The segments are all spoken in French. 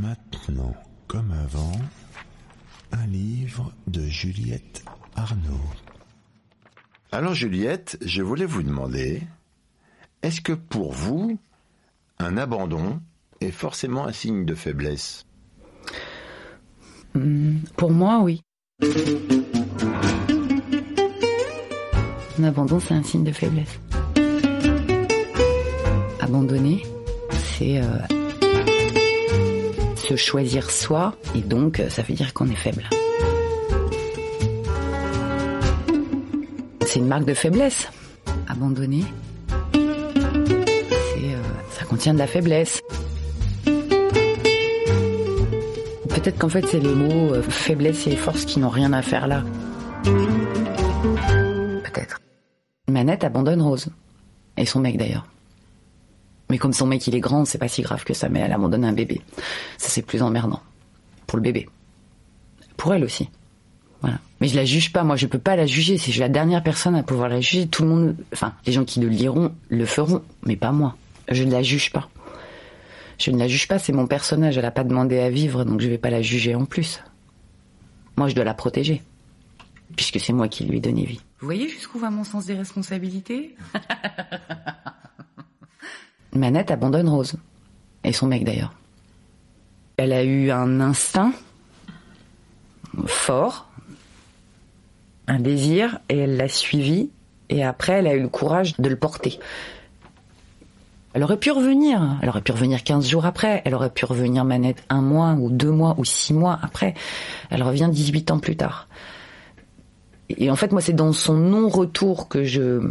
Maintenant, comme avant, un livre de Juliette Arnaud. Alors Juliette, je voulais vous demander, est-ce que pour vous, un abandon est forcément un signe de faiblesse? Hmm, Pour moi, oui. Un abandon, c'est un signe de faiblesse. Abandonner, c'est euh, choisir soi, et donc euh, ça veut dire qu'on est faible. C'est une marque de faiblesse. Abandonner, euh, ça contient de la faiblesse. Peut-être qu'en fait c'est les mots euh, faiblesse et force qui n'ont rien à faire là. Peut-être. Manette abandonne Rose. Et son mec d'ailleurs. Mais comme son mec il est grand, c'est pas si grave que ça, mais elle abandonne un bébé. Ça c'est plus emmerdant. Pour le bébé. Pour elle aussi. Voilà. Mais je la juge pas, moi je peux pas la juger, c'est la dernière personne à pouvoir la juger. Tout le monde, enfin, les gens qui le liront le feront, mais pas moi. Je ne la juge pas. Je ne la juge pas, c'est mon personnage, elle a pas demandé à vivre, donc je vais pas la juger en plus. Moi je dois la protéger. Puisque c'est moi qui lui ai donné vie. Vous voyez jusqu'où va mon sens des responsabilités? Manette abandonne Rose. Et son mec d'ailleurs. Elle a eu un instinct fort, un désir, et elle l'a suivi. Et après, elle a eu le courage de le porter. Elle aurait pu revenir. Elle aurait pu revenir 15 jours après. Elle aurait pu revenir manette un mois ou deux mois ou six mois après. Elle revient 18 ans plus tard. Et en fait, moi, c'est dans son non-retour que je...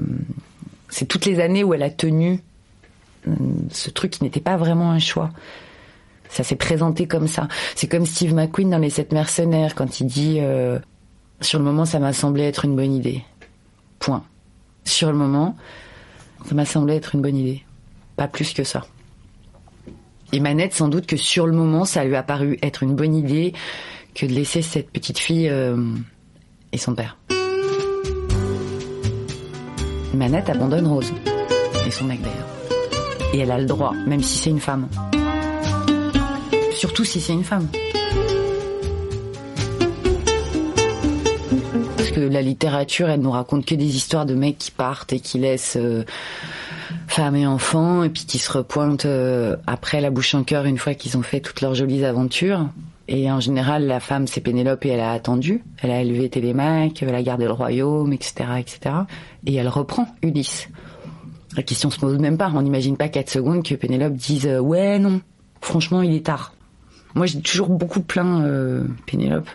C'est toutes les années où elle a tenu ce truc qui n'était pas vraiment un choix. Ça s'est présenté comme ça. C'est comme Steve McQueen dans Les Sept Mercenaires quand il dit euh, Sur le moment, ça m'a semblé être une bonne idée. Point. Sur le moment, ça m'a semblé être une bonne idée. Pas plus que ça. Et Manette, sans doute que sur le moment, ça lui a paru être une bonne idée que de laisser cette petite fille euh, et son père. Manette abandonne Rose. Et son mec d'ailleurs. Et elle a le droit, même si c'est une femme. Surtout si c'est une femme. Parce que la littérature, elle nous raconte que des histoires de mecs qui partent et qui laissent euh, femmes et enfants, et puis qui se repointent euh, après la bouche en cœur une fois qu'ils ont fait toutes leurs jolies aventures. Et en général, la femme, c'est Pénélope et elle a attendu. Elle a élevé Télémaque, elle a gardé le royaume, etc., etc. Et elle reprend Ulysse. La question se pose même pas. On n'imagine pas quatre secondes que Pénélope dise euh, ouais non. Franchement, il est tard. Moi, j'ai toujours beaucoup plaint euh, Pénélope.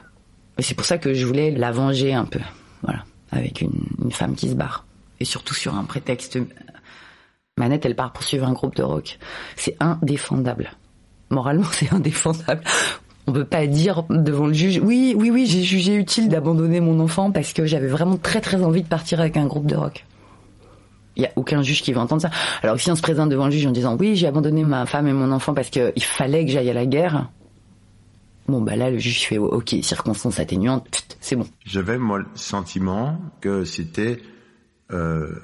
Et c'est pour ça que je voulais la venger un peu. Voilà, avec une, une femme qui se barre. Et surtout sur un prétexte. Manette, elle part poursuivre un groupe de rock. C'est indéfendable. Moralement, c'est indéfendable. On peut pas dire devant le juge, oui, oui, oui, j'ai jugé utile d'abandonner mon enfant parce que j'avais vraiment très très envie de partir avec un groupe de rock. Il y a aucun juge qui va entendre ça. Alors si on se présente devant le juge en disant oui, j'ai abandonné ma femme et mon enfant parce que il fallait que j'aille à la guerre. Bon bah là le juge fait ok, circonstances atténuantes, c'est bon. J'avais moi le sentiment que c'était euh,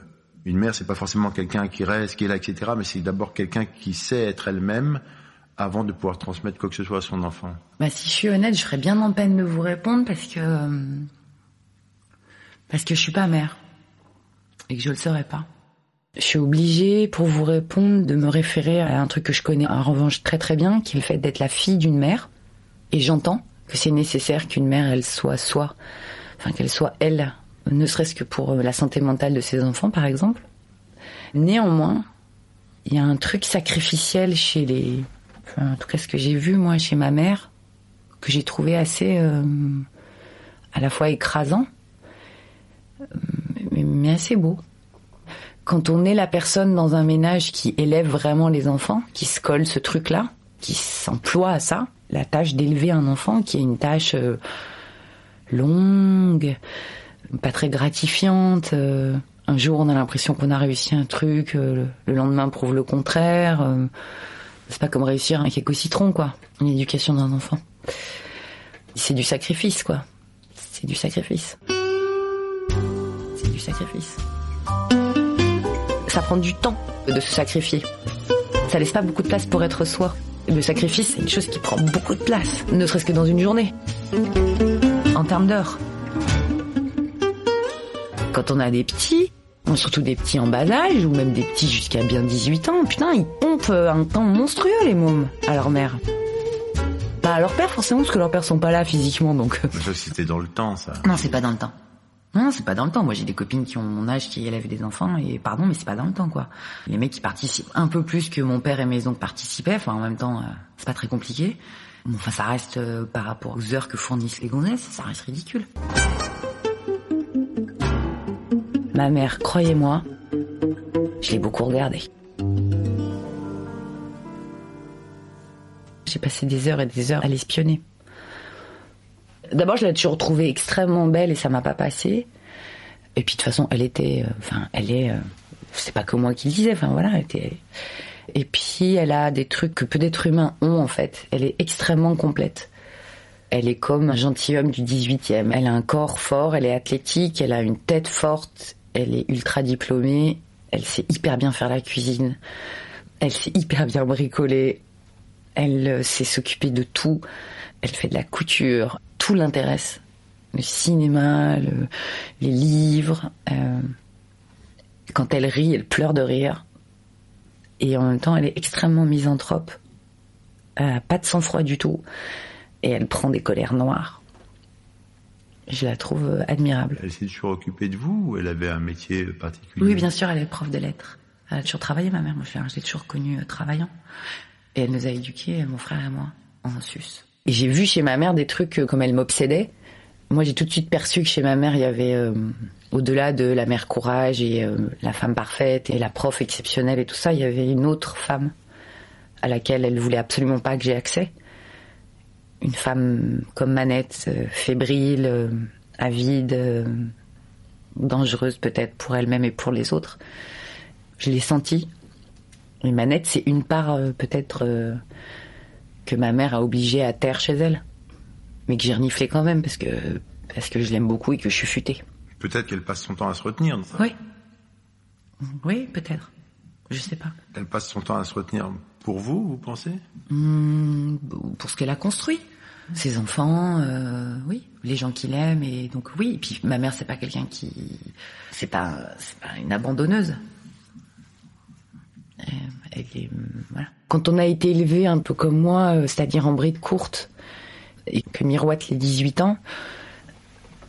une mère, c'est pas forcément quelqu'un qui reste, qui est là, etc. Mais c'est d'abord quelqu'un qui sait être elle-même avant de pouvoir transmettre quoi que ce soit à son enfant. Bah si je suis honnête, je serais bien en peine de vous répondre parce que euh, parce que je suis pas mère et que je le serais pas. Je suis obligée, pour vous répondre, de me référer à un truc que je connais en revanche très très bien, qui est le fait d'être la fille d'une mère. Et j'entends que c'est nécessaire qu'une mère, elle soit soi, enfin qu'elle soit elle, ne serait-ce que pour euh, la santé mentale de ses enfants, par exemple. Néanmoins, il y a un truc sacrificiel chez les, enfin, en tout cas ce que j'ai vu moi chez ma mère, que j'ai trouvé assez, euh, à la fois écrasant, euh, mais assez beau quand on est la personne dans un ménage qui élève vraiment les enfants, qui se colle ce truc-là, qui s'emploie à ça, la tâche d'élever un enfant, qui est une tâche euh, longue, pas très gratifiante. euh, un jour, on a l'impression qu'on a réussi un truc, euh, le, le lendemain prouve le contraire. c'est pas comme réussir un cake au citron, quoi. Une éducation d'un enfant. C'est du sacrifice, quoi. C'est du sacrifice. C'est du sacrifice prend du temps de se sacrifier. Ça laisse pas beaucoup de place pour être soi. Le sacrifice, c'est une chose qui prend beaucoup de place, ne serait-ce que dans une journée, en termes d'heures. Quand on a des petits, surtout des petits en bas âge, ou même des petits jusqu'à bien 18 ans, putain, ils pompent un temps monstrueux, les mômes, à leur mère. Pas à leur père, forcément, parce que leurs pères sont pas là physiquement, donc... Ça, c'était dans le temps, ça. Non, c'est pas dans le temps. Non, c'est pas dans le temps. Moi, j'ai des copines qui ont mon âge, qui élèvent des enfants, et pardon, mais c'est pas dans le temps, quoi. Les mecs qui participent un peu plus que mon père et mes oncles participaient, enfin, en même temps, euh, c'est pas très compliqué. Enfin, ça reste, euh, par rapport aux heures que fournissent les gonzesses, ça reste ridicule. Ma mère, croyez-moi, je l'ai beaucoup regardée. J'ai passé des heures et des heures à l'espionner. D'abord, je l'ai toujours trouvée extrêmement belle et ça m'a pas passé. Et puis de toute façon, elle était, euh, enfin, elle est, euh, c'est pas que moi qui le disais, enfin voilà, elle était. Et puis elle a des trucs que peu d'êtres humains ont en fait. Elle est extrêmement complète. Elle est comme un gentilhomme du 18e. Elle a un corps fort, elle est athlétique, elle a une tête forte, elle est ultra diplômée, elle sait hyper bien faire la cuisine, elle sait hyper bien bricoler, elle euh, sait s'occuper de tout, elle fait de la couture, tout l'intéresse. Le cinéma, les livres. Euh, quand elle rit, elle pleure de rire. Et en même temps, elle est extrêmement misanthrope. N'a pas de sang-froid du tout. Et elle prend des colères noires. Je la trouve euh, admirable. Elle s'est toujours occupée de vous ou elle avait un métier particulier? Oui, bien sûr, elle est prof de lettres. Elle a toujours travaillé, ma mère. Moi, je l'ai toujours connue euh, travaillant. Et elle nous a éduqués, mon frère et moi, en sus. Et j'ai vu chez ma mère des trucs euh, comme elle m'obsédait. Moi, j'ai tout de suite perçu que chez ma mère, il y avait, euh, au-delà de la mère courage et euh, la femme parfaite et la prof exceptionnelle et tout ça, il y avait une autre femme à laquelle elle voulait absolument pas que j'ai accès. Une femme comme Manette, fébrile, avide, dangereuse peut-être pour elle-même et pour les autres. Je l'ai senti. Et Manette, c'est une part peut-être que ma mère a obligé à terre chez elle. Mais que j'ai reniflé quand même parce que, parce que je l'aime beaucoup et que je suis futée. Peut-être qu'elle passe son temps à se retenir. Oui. Oui, peut-être. Je sais pas. Elle passe son temps à se retenir pour vous, vous pensez? Hmm, Pour ce qu'elle a construit. Ses enfants, euh, oui, les gens qu'il aime et donc oui. Et puis ma mère, c'est pas quelqu'un qui, c'est pas, c'est pas une abandonneuse. Euh, voilà. Quand on a été élevé un peu comme moi, euh, c'est-à-dire en bride courte, et que miroite les 18 ans,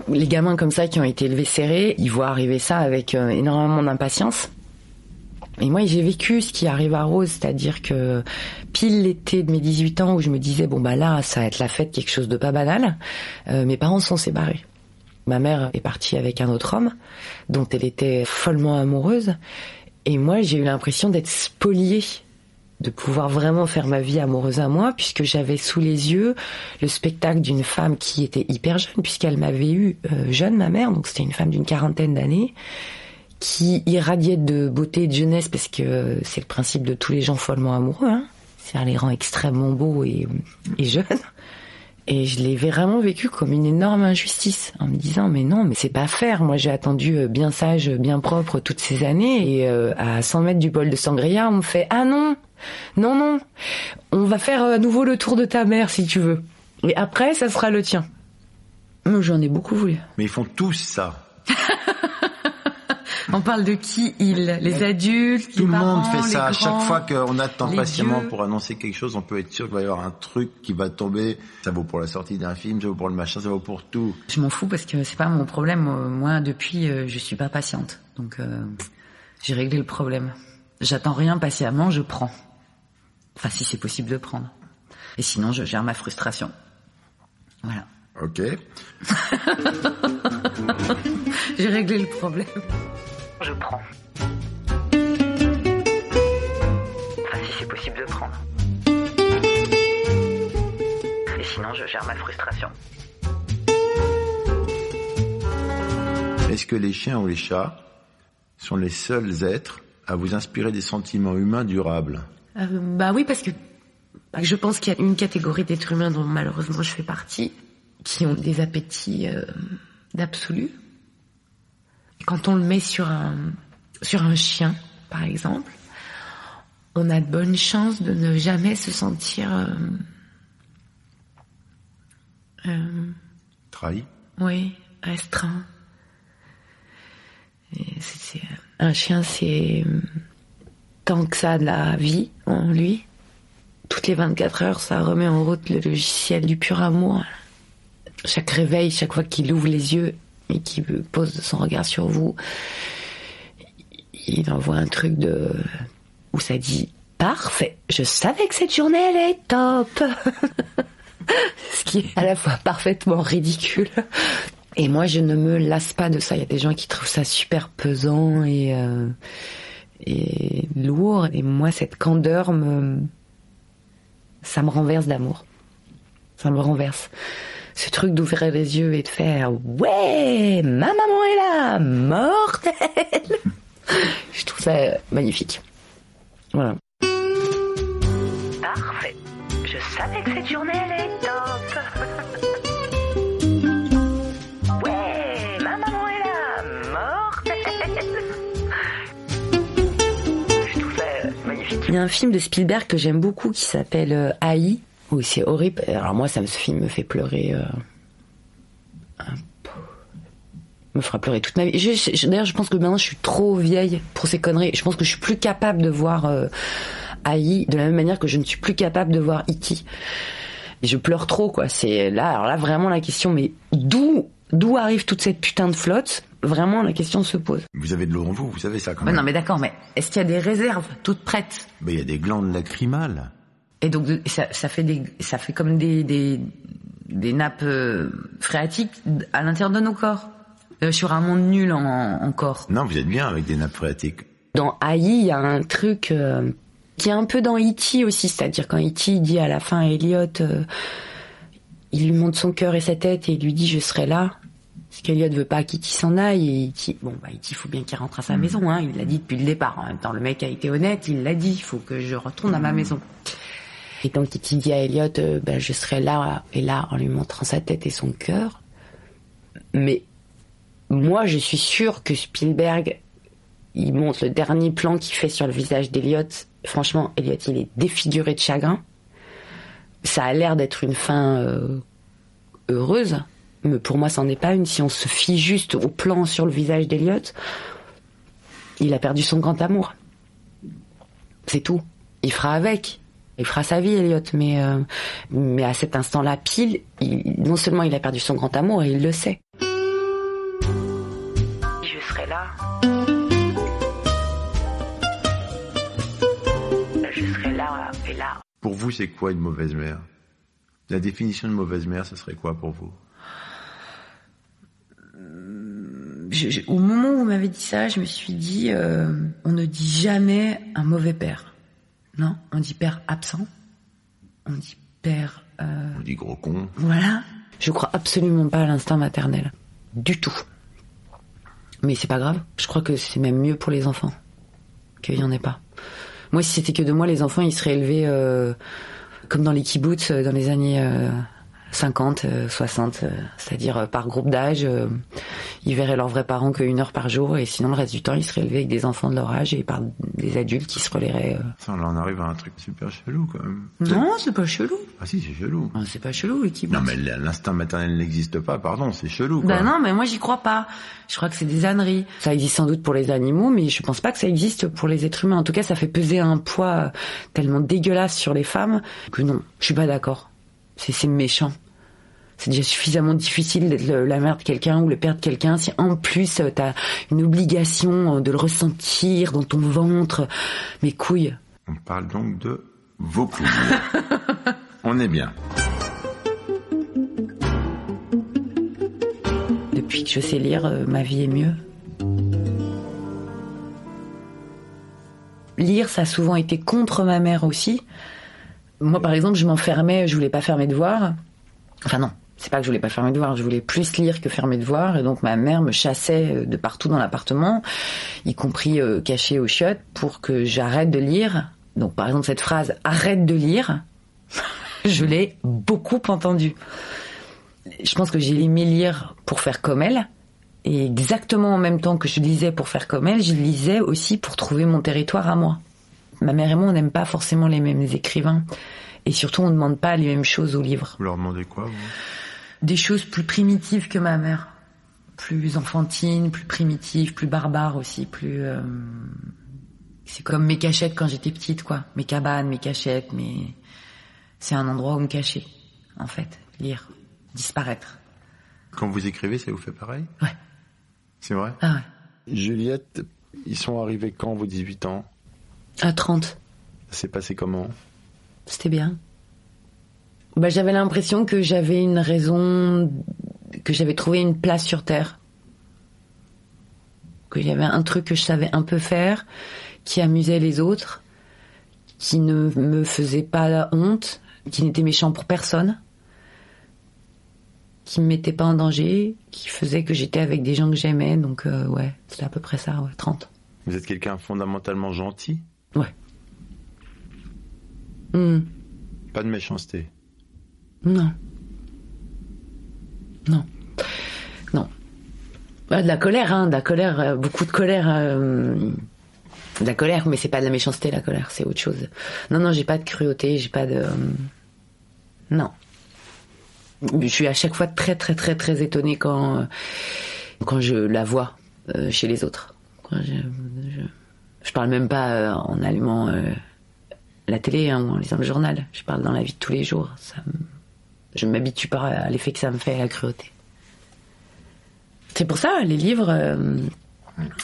les gamins comme ça qui ont été élevés serrés, ils voient arriver ça avec euh, énormément d'impatience. Et moi, j'ai vécu ce qui arrive à Rose, c'est-à-dire que pile l'été de mes 18 ans où je me disais bon bah là, ça va être la fête, quelque chose de pas banal. Euh, mes parents sont séparés. Ma mère est partie avec un autre homme dont elle était follement amoureuse, et moi j'ai eu l'impression d'être spoliée de pouvoir vraiment faire ma vie amoureuse à moi, puisque j'avais sous les yeux le spectacle d'une femme qui était hyper jeune, puisqu'elle m'avait eu euh, jeune, ma mère, donc c'était une femme d'une quarantaine d'années, qui irradiait de beauté et de jeunesse, parce que c'est le principe de tous les gens follement amoureux, hein. c'est les rend extrêmement beaux et, et jeunes. Et je l'ai vraiment vécu comme une énorme injustice, en me disant mais non, mais c'est pas faire. Moi j'ai attendu euh, bien sage, bien propre toutes ces années, et euh, à 100 mètres du bol de sangria, on me fait ah non, non non, on va faire euh, à nouveau le tour de ta mère si tu veux. Et après ça sera le tien. Moi j'en ai beaucoup voulu. Mais ils font tous ça. On parle de qui ils Les adultes Tout le monde fait ça. à chaque fois qu'on attend patiemment pour annoncer quelque chose, on peut être sûr qu'il va y avoir un truc qui va tomber. Ça vaut pour la sortie d'un film, ça vaut pour le machin, ça vaut pour tout. Je m'en fous parce que c'est pas mon problème. Moi, depuis, euh, je suis pas patiente. Donc, euh, j'ai réglé le problème. J'attends rien patiemment, je prends. Enfin, si c'est possible de prendre. Et sinon, je gère ma frustration. Voilà. Ok. j'ai réglé le problème je prends. Enfin, si c'est possible de prendre. Et sinon, je gère ma frustration. Est-ce que les chiens ou les chats sont les seuls êtres à vous inspirer des sentiments humains durables euh, Bah oui, parce que bah, je pense qu'il y a une catégorie d'êtres humains dont malheureusement je fais partie, qui ont des appétits euh, d'absolu, quand on le met sur un, sur un chien, par exemple, on a de bonnes chances de ne jamais se sentir euh, euh, trahi. Oui, restreint. un chien, c'est tant que ça de la vie en lui. Toutes les 24 heures, ça remet en route le logiciel du pur amour. Chaque réveil, chaque fois qu'il ouvre les yeux et qu'il pose son regard sur vous, il envoie un truc de où ça dit parfait. Je savais que cette journée elle est top. Ce qui est à la fois parfaitement ridicule. Et moi, je ne me lasse pas de ça. Il y a des gens qui trouvent ça super pesant et, euh, et lourd. Et moi, cette candeur ça me renverse d'amour. Ça me renverse. Ce truc d'ouvrir les yeux et de faire ouais, ma maman est là, mortelle. Je trouve ça magnifique. Voilà. Parfait. Je savais que cette journée elle est top. ouais, ma maman est là, mortelle. Je trouve ça magnifique. Il y a un film de Spielberg que j'aime beaucoup qui s'appelle euh, AI. Oui, c'est horrible. Alors moi, ça, ce film me fait pleurer. Euh, me fera pleurer toute ma vie. D'ailleurs, je pense que maintenant, je suis trop vieille pour ces conneries. Je pense que je suis plus capable de voir euh, AI de la même manière que je ne suis plus capable de voir E.T. Et je pleure trop, quoi. C'est là, alors là, vraiment la question, mais d'où, d'où arrive toute cette putain de flotte? Vraiment, la question se pose. Vous avez de l'eau en vous, vous savez ça quand même. non, mais d'accord, mais est-ce qu'il y a des réserves toutes prêtes? Mais il y a des glandes lacrymales. Et donc, ça, ça fait des, ça fait comme des, des, des nappes euh, phréatiques à l'intérieur de nos corps. Euh, sur un monde nul en, encore. Non, vous êtes bien avec des nappes phréatiques. Dans AI, il y a un truc euh, qui est un peu dans E.T. aussi, c'est-à-dire quand E.T. dit à la fin à Elliot, euh, il lui montre son cœur et sa tête et il lui dit je serai là. Parce qu'Eliot veut pas qu'E.T. s'en aille et E.T. bon bah E.T. faut bien qu'il rentre à sa mm. maison, hein. Il l'a dit depuis le départ. En même temps, le mec a été honnête, il l'a dit, il faut que je retourne à ma mm. maison. Et donc E.T. dit à Elliot, ben, je serai là et là en lui montrant sa tête et son cœur. Mais moi, je suis sûre que Spielberg, il montre le dernier plan qu'il fait sur le visage d'Eliot. Franchement, Elliot, il est défiguré de chagrin. Ça a l'air d'être une fin euh, heureuse, mais pour moi, n'en est pas une. Si on se fie juste au plan sur le visage d'Eliot, il a perdu son grand amour. C'est tout. Il fera avec. Il fera sa vie, Elliot, mais, euh, mais à cet instant-là, pile, non seulement il a perdu son grand amour, et il le sait. Pour vous, c'est quoi une mauvaise mère? La définition de mauvaise mère, ce serait quoi pour vous? Au moment où vous m'avez dit ça, je me suis dit, euh, on ne dit jamais un mauvais père. Non, on dit père absent. On dit père. Euh, on dit gros con. Voilà. Je crois absolument pas à l'instinct maternel. Du tout. Mais c'est pas grave. Je crois que c'est même mieux pour les enfants qu'il y en ait pas. Moi, si c'était que de moi, les enfants, ils seraient élevés euh, comme dans les kibbutz euh, dans les années euh, 50, 60, euh, euh, c'est-à-dire euh, par groupe d'âge. ils verraient leurs vrais parents qu'une heure par jour et sinon le reste du temps ils seraient élevés avec des enfants de leur âge et par des adultes qui se relaieraient. Ça, là on arrive à un truc super chelou quand même. Non, c'est pas chelou. Ah si, c'est chelou. Ah, c'est pas chelou les Non mais l'instinct maternel n'existe pas, pardon, c'est chelou. Quoi. Ben non, mais moi j'y crois pas. Je crois que c'est des âneries. Ça existe sans doute pour les animaux, mais je pense pas que ça existe pour les êtres humains. En tout cas, ça fait peser un poids tellement dégueulasse sur les femmes que non, je suis pas d'accord. C'est méchant c'est déjà suffisamment difficile d'être la mère de quelqu'un ou le père de quelqu'un. Si en plus euh, t'as une obligation euh, de le ressentir dans ton ventre, mes couilles. On parle donc de vos couilles. On est bien. Depuis que je sais lire, euh, ma vie est mieux. Lire, ça a souvent été contre ma mère aussi. Moi, par exemple, je m'enfermais, je voulais pas faire mes devoirs. Enfin non, c'est pas que je voulais pas faire mes devoirs, je voulais plus lire que faire mes devoirs, et donc ma mère me chassait euh, de partout dans l'appartement, y compris euh, caché aux chiottes, pour que j'arrête de lire. Donc par exemple cette phrase « arrête de lire », je l'ai beaucoup entendue. Je pense que j'ai aimé lire pour faire comme elle, et exactement en même temps que je lisais pour faire comme elle, je lisais aussi pour trouver mon territoire à moi. Ma mère et moi, on n'aime pas forcément les mêmes écrivains. Et surtout, on ne demande pas les mêmes choses aux livres. Vous leur demandez quoi, vous? Des choses plus primitives que ma mère. Plus enfantines, plus primitives, plus barbares aussi, plus... Euh, c'est comme mes cachettes quand j'étais petite, quoi. Mes cabanes, mes cachettes, mais c'est un endroit où me cacher, en fait. Lire, disparaître. Quand vous écrivez, ça vous fait pareil? Ouais. C'est vrai? Ah ouais. Juliette, ils sont arrivés quand, vos 18 ans? À 30. Ça s'est passé comment C'était bien. Bah, j'avais l'impression que j'avais une raison, que j'avais trouvé une place sur Terre. Qu'il y avait un truc que je savais un peu faire, qui amusait les autres, qui ne me faisait pas honte, qui n'était méchant pour personne, qui me mettait pas en danger, qui faisait que j'étais avec des gens que j'aimais. Donc euh, ouais, c'était à peu près ça, ouais, 30. Vous êtes quelqu'un fondamentalement gentil Ouais. Hmm. Pas de méchanceté Non. Non. Non. Bah, de la colère, hein, de la colère, euh, beaucoup de colère. Euh, de la colère, mais c'est pas de la méchanceté, la colère, c'est autre chose. Non, non, j'ai pas de cruauté, j'ai pas de. Euh, non. Je suis à chaque fois très, très, très, très étonnée quand, quand je la vois chez les autres. je, je, parle même pas en allumant la télé hein, ou en lisant le journal. Je parle dans la vie de tous les jours. Je m'habitue pas à l'effet que ça me fait à la cruauté. C'est pour ça, les livres, euh,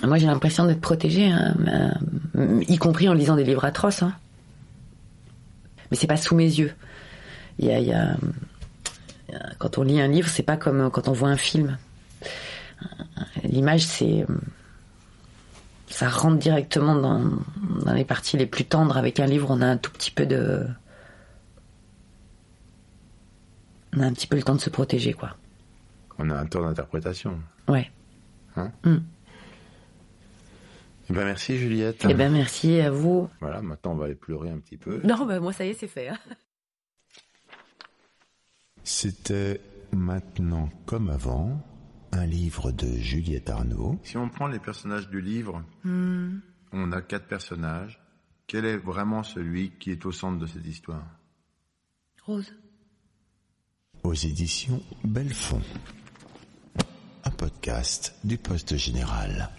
moi j'ai l'impression d'être protégée, hein, euh, y compris en lisant des livres atroces. Hein. Mais c'est pas sous mes yeux. Quand on lit un livre, c'est pas comme quand on voit un film. L'image, c'est ça rentre directement dans, dans, les parties les plus tendres. Avec un livre, on a un tout petit peu de, on a un petit peu le temps de se protéger, quoi. On a un temps d'interprétation. Ouais. Hein mm. Eh ben merci Juliette. Eh ben merci à vous. Voilà, maintenant on va aller pleurer un petit peu. Non, ben moi ça y est, c'est fait. Hein. C'était maintenant comme avant un livre de Juliette Arnaud. Si on prend les personnages du livre, mm. on a quatre personnages. Quel est vraiment celui qui est au centre de cette histoire? Rose. Aux éditions Belfond podcast du Poste Général.